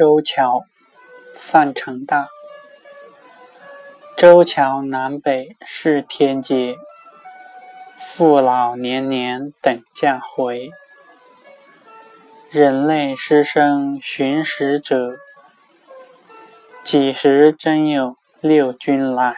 周桥，范成大。周桥南北是天街，父老年年等驾回。人类师生寻食者，几时真有六军来？